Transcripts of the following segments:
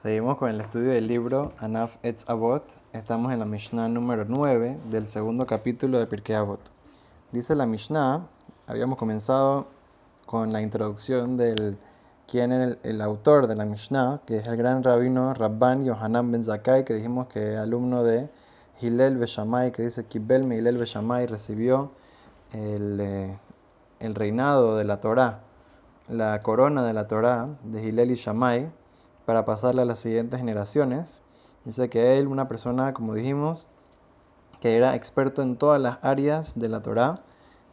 Seguimos con el estudio del libro Anaf Etz Avot. Estamos en la Mishnah número 9 del segundo capítulo de Pirkei Avot. Dice la Mishnah, habíamos comenzado con la introducción del quién es el, autor de la Mishnah, que es el gran rabino Rabban Yohanan Ben Zakai, que dijimos que alumno de Hillel Beshamay, que dice Kibel me Hillel Beshamay recibió el, eh, el reinado de la Torah, la corona de la Torah de Hillel y Shammai para pasarle a las siguientes generaciones. Dice que él, una persona, como dijimos, que era experto en todas las áreas de la Torah,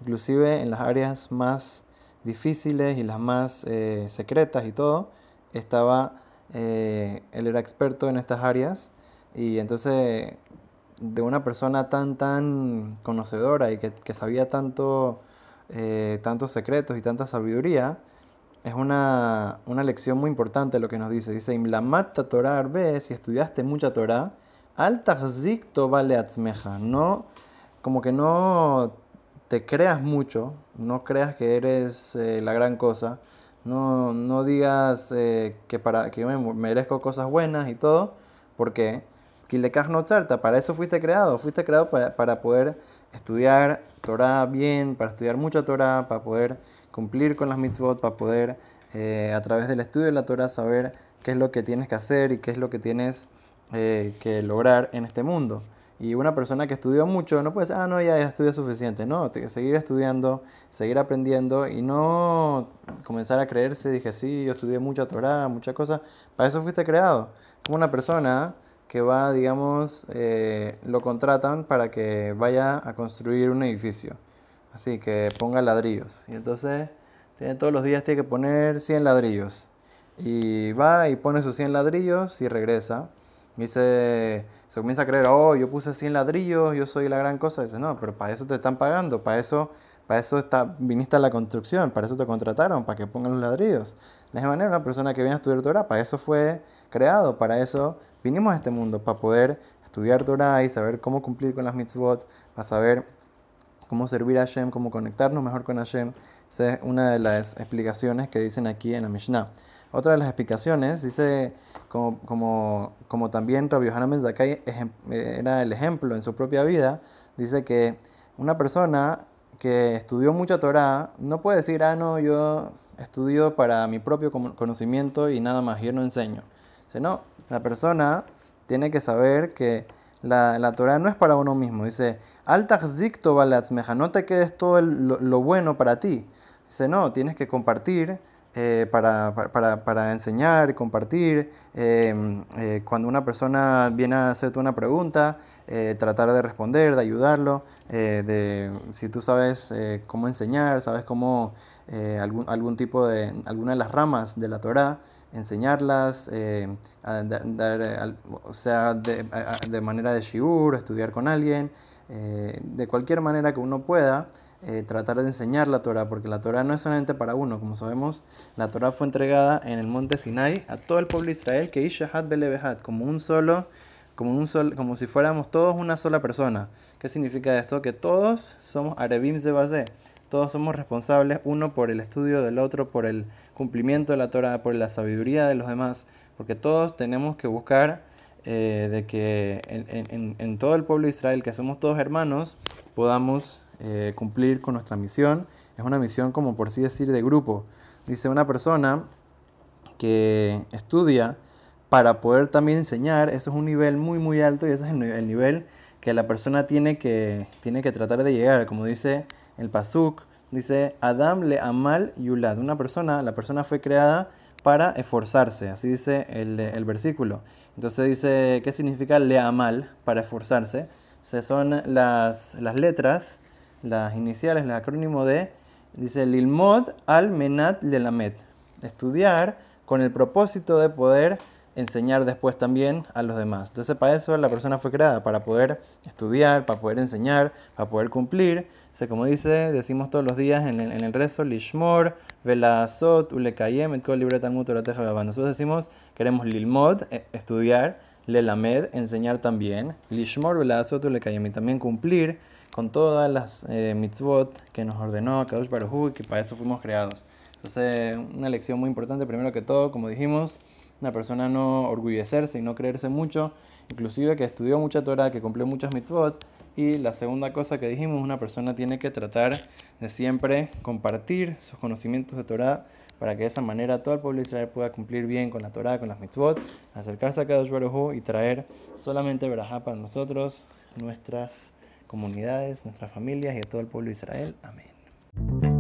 inclusive en las áreas más difíciles y las más eh, secretas y todo, estaba, eh, él era experto en estas áreas y entonces de una persona tan, tan conocedora y que, sabía tanto, eh, tantos secretos y tanta sabiduría, es una, lección muy importante lo que nos dice. Dice, Imlamata Torah Arbe, si estudiaste mucha Torah, al vale atzmeja. No, como que no te creas mucho, no creas que eres eh, la gran cosa, no, no digas eh, que, para, que yo me merezco cosas buenas y todo, porque no para eso fuiste creado, fuiste creado para, para poder estudiar Torah bien, para estudiar mucha Torah, para poder cumplir con las mitzvot, para poder eh, a través del estudio de la Torah saber qué es lo que tienes que hacer y qué es lo que tienes eh, que lograr en este mundo. Y una persona que estudió mucho no puede decir, ah, no, ya, ya suficiente. No, seguir estudiando, seguir aprendiendo y no comenzar a creerse, dije, sí, yo estudié mucha Torah, muchas cosas. Para eso fuiste creado. Como una persona que va, digamos, eh, lo contratan para que vaya a construir un edificio. Así que ponga ladrillos. Y entonces tiene, todos los días tiene que poner 100 ladrillos. Y va y pone sus 100 ladrillos y regresa. Y dice, se comienza a creer, oh, yo puse 100 ladrillos, yo soy la gran cosa. dice, no, pero para eso te están pagando, para eso, para eso está, viniste a la construcción, para eso te contrataron, para que pongan los ladrillos. De esa manera, una persona que viene a estudiar Torah, para eso fue creado, para eso vinimos a este mundo, para poder estudiar Torah y saber cómo cumplir con las mitzvot, para saber cómo servir a Hashem, cómo conectarnos mejor con Hashem. Esa es una de las explicaciones que dicen aquí en la Mishnah. Otra de las explicaciones dice, como, como, como también Rabbi Yohanan Ben Zakkai era el ejemplo en su propia vida, dice que una persona que estudió mucha Torah no puede decir, ah, no, yo estudio para mi propio conocimiento y nada más, yo no enseño. Sino, la persona tiene que saber que la, la Torah no es para uno mismo. Dice, al zikto no te quedes todo lo, bueno para ti. Dice, no, tienes que compartir eh, para, para, para, enseñar, compartir. Em, eh, cuando una persona viene a hacerte una pregunta, eh, tratar de responder, de ayudarlo. de, si tú sabes cómo enseñar, sabes cómo algún, algún tipo de, alguna de las ramas de la Torah, enseñarlas, eh, dar, o sea, de, manera de shiur, estudiar con alguien, eh, de cualquier manera que uno pueda, eh, tratar de enseñar la Torah, porque la Torah no es solamente para uno, como sabemos, la Torah fue entregada en el monte Sinai a todo el pueblo de Israel, que Ishahat Belebehat, como un solo, como un sol, como si fuéramos todos una sola persona. ¿Qué significa esto? Que todos somos Arebim Zebazé todos somos responsables, uno por el estudio del otro, por el cumplimiento de la Torah, por la sabiduría de los demás, porque todos tenemos que buscar eh, de que en, todo el pueblo de Israel, que somos todos hermanos, podamos eh, cumplir con nuestra misión. Es una misión, como por así decir, de grupo. Dice una persona que estudia para poder también enseñar, eso es un nivel muy, muy alto y ese es el, nivel que la persona tiene que, tiene que tratar de llegar. Como dice el Pasuk, dice Adam le amal yulad. Una persona, la persona fue creada para esforzarse, así dice el, versículo. Entonces dice, ¿qué significa le amal? Para esforzarse. Se son las, las letras, las iniciales, el acrónimo de, dice Lilmod al menat lelamet. Estudiar con el propósito de poder enseñar después también a los demás. Entonces para eso la persona fue creada, para poder estudiar, para poder enseñar, para poder cumplir. O como dice, decimos todos los días en el, en el rezo, Lishmor, Velazot, Ulekayem, et Kol Libre Talmud Nosotros decimos, queremos Lilmod, eh, estudiar, Lelamed, enseñar también, Lishmor, Velazot, Ulekayem, y también cumplir con todas las eh, mitzvot que nos ordenó Kadosh Baruj que para eso fuimos creados. Entonces, una lección muy importante, primero que todo, como dijimos, una persona no orgullecerse y no creerse mucho, inclusive que estudió mucha Torah, que cumplió muchas mitzvot. Y la segunda cosa que dijimos, una persona tiene que tratar de siempre compartir sus conocimientos de Torah para que de esa manera todo el pueblo de Israel pueda cumplir bien con la Torah, con las mitzvot, acercarse a Kadosh Baruj y traer solamente verajá para nosotros, nuestras comunidades, nuestras familias y a todo el pueblo de Israel. Amén.